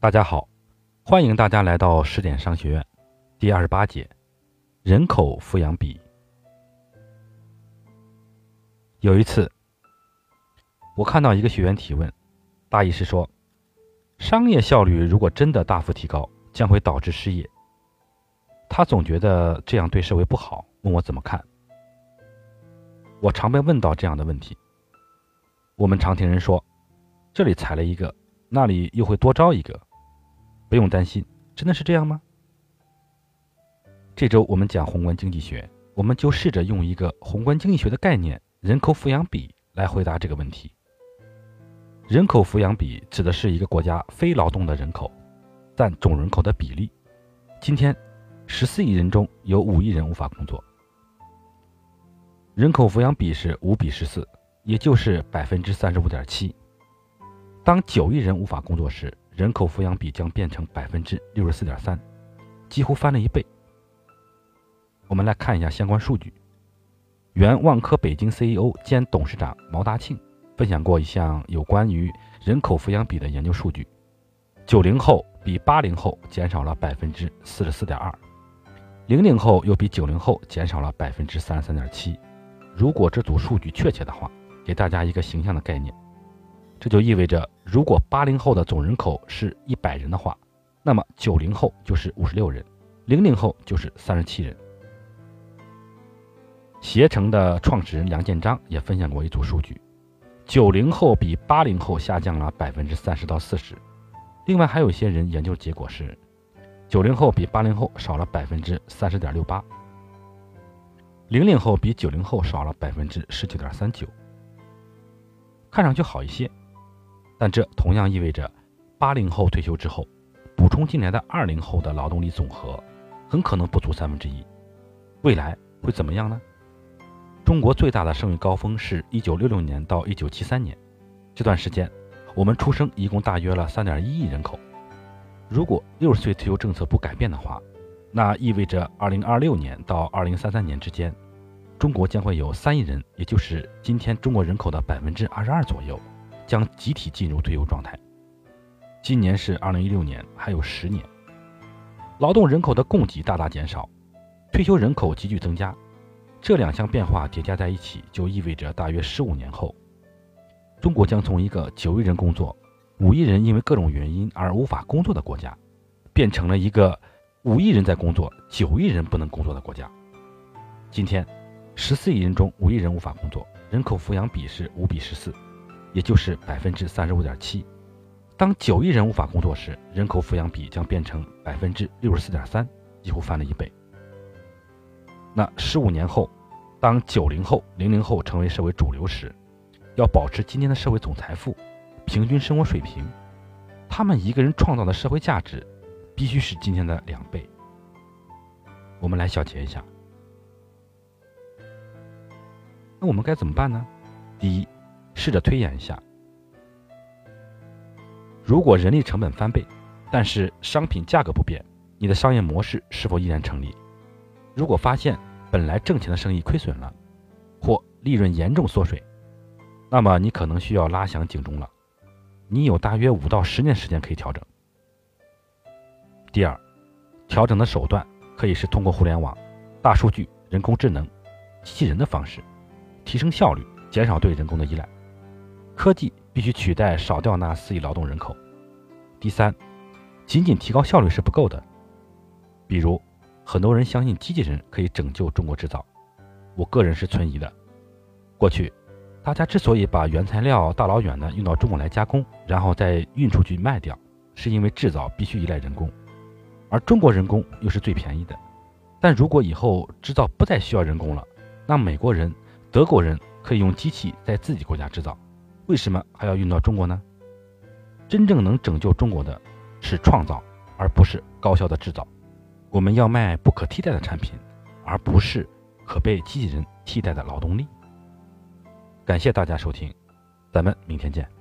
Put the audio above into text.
大家好，欢迎大家来到十点商学院第二十八节人口抚养比。有一次，我看到一个学员提问，大意是说，商业效率如果真的大幅提高，将会导致失业。他总觉得这样对社会不好，问我怎么看。我常被问到这样的问题。我们常听人说，这里裁了一个，那里又会多招一个。不用担心，真的是这样吗？这周我们讲宏观经济学，我们就试着用一个宏观经济学的概念——人口抚养比来回答这个问题。人口抚养比指的是一个国家非劳动的人口占总人口的比例。今天，十四亿人中有五亿人无法工作，人口抚养比是五比十四，也就是百分之三十五点七。当九亿人无法工作时，人口抚养比将变成百分之六十四点三，几乎翻了一倍。我们来看一下相关数据。原万科北京 CEO 兼董事长毛大庆分享过一项有关于人口抚养比的研究数据：九零后比八零后减少了百分之四十四点二，零零后又比九零后减少了百分之三十三点七。如果这组数据确切的话，给大家一个形象的概念。这就意味着，如果八零后的总人口是一百人的话，那么九零后就是五十六人，零零后就是三十七人。携程的创始人梁建章也分享过一组数据：九零后比八零后下降了百分之三十到四十。另外，还有一些人研究结果是，九零后比八零后少了百分之三十点六八，零零后比九零后少了百分之十九点三九。看上去好一些。但这同样意味着，八零后退休之后，补充进来的二零后的劳动力总和，很可能不足三分之一。未来会怎么样呢？中国最大的生育高峰是一九六六年到一九七三年，这段时间，我们出生一共大约了三点一亿人口。如果六十岁退休政策不改变的话，那意味着二零二六年到二零三三年之间，中国将会有三亿人，也就是今天中国人口的百分之二十二左右。将集体进入退休状态。今年是二零一六年，还有十年。劳动人口的供给大大减少，退休人口急剧增加，这两项变化叠加在一起，就意味着大约十五年后，中国将从一个九亿人工作、五亿人因为各种原因而无法工作的国家，变成了一个五亿人在工作、九亿人不能工作的国家。今天，十四亿人中五亿人无法工作，人口抚养比是五比十四。也就是百分之三十五点七。当九亿人无法工作时，人口抚养比将变成百分之六十四点三，几乎翻了一倍。那十五年后，当九零后、零零后成为社会主流时，要保持今天的社会总财富、平均生活水平，他们一个人创造的社会价值必须是今天的两倍。我们来小结一下，那我们该怎么办呢？第一。试着推演一下，如果人力成本翻倍，但是商品价格不变，你的商业模式是否依然成立？如果发现本来挣钱的生意亏损了，或利润严重缩水，那么你可能需要拉响警钟了。你有大约五到十年时间可以调整。第二，调整的手段可以是通过互联网、大数据、人工智能、机器人的方式，提升效率，减少对人工的依赖。科技必须取代少掉那四亿劳动人口。第三，仅仅提高效率是不够的。比如，很多人相信机器人可以拯救中国制造，我个人是存疑的。过去，大家之所以把原材料大老远的运到中国来加工，然后再运出去卖掉，是因为制造必须依赖人工，而中国人工又是最便宜的。但如果以后制造不再需要人工了，那美国人、德国人可以用机器在自己国家制造。为什么还要运到中国呢？真正能拯救中国的，是创造，而不是高效的制造。我们要卖不可替代的产品，而不是可被机器人替代的劳动力。感谢大家收听，咱们明天见。